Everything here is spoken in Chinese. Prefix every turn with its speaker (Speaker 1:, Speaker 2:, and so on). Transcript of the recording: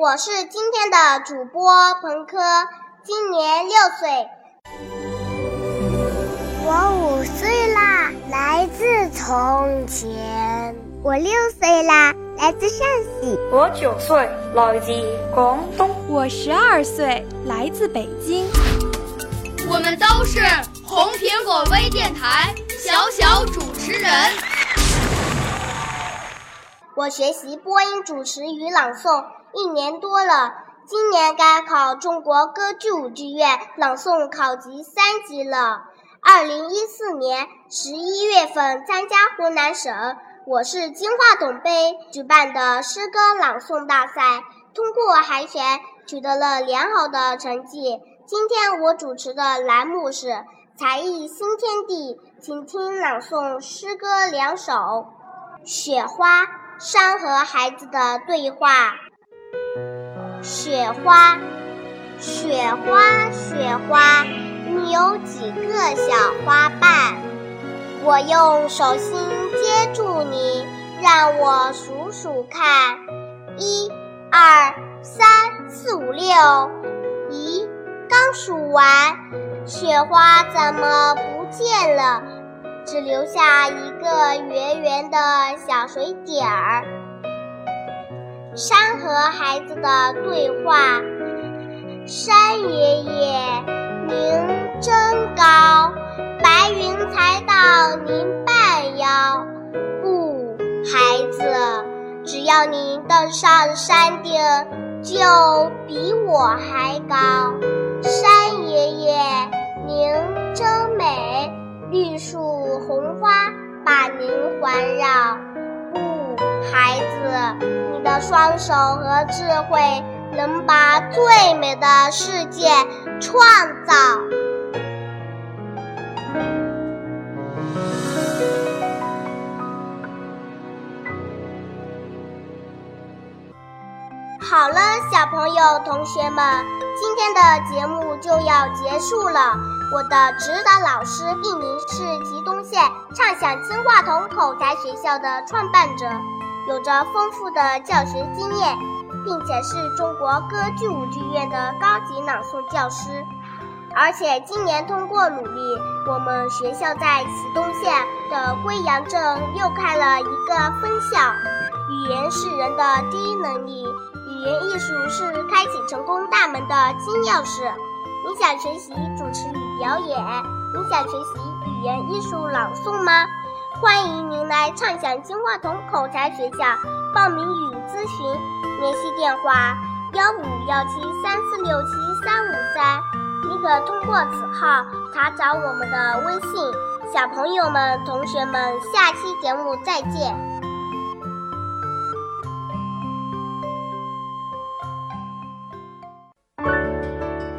Speaker 1: 我是今天的主播彭科，今年六岁。
Speaker 2: 我五岁啦，来自从前。我六岁啦，来自陕西。
Speaker 3: 我九岁，来自广东。
Speaker 4: 我十二岁，来自北京。
Speaker 5: 我们都是红苹果微电台小小主持人。
Speaker 1: 我学习播音主持与朗诵一年多了，今年该考中国歌剧舞剧院朗诵考级三级了。二零一四年十一月份参加湖南省我市金话筒杯举办的诗歌朗诵大赛，通过海选取得了良好的成绩。今天我主持的栏目是才艺新天地，请听朗诵诗歌两首《雪花》。山和孩子的对话。雪花，雪花，雪花，你有几个小花瓣？我用手心接住你，让我数数看，一、二、三、四、五、六。咦，刚数完，雪花怎么不见了？只留下一个圆圆的小水点儿。山和孩子的对话：山爷爷，您真高，白云才到您半腰。不，孩子，只要您登上山顶，就比我还高。山爷爷，您真美。绿树红花把您环绕，双手和智慧能把最美的世界创造。好了，小朋友、同学们，今天的节目就要结束了。我的指导老师一名是吉东县畅享金话筒口才学校的创办者，有着丰富的教学经验，并且是中国歌剧舞剧院的高级朗诵教师。而且今年通过努力，我们学校在祁东县的归阳镇又开了一个分校。语言是人的第一能力，语言艺术是开启成功大门的金钥匙。你想学习主持与表演？你想学习语言艺术朗诵吗？欢迎您来畅享金话筒口才学校报名与咨询，联系电话幺五幺七三四六七三五三。你可通过此号查找我们的微信。小朋友们、同学们，下期节目再见。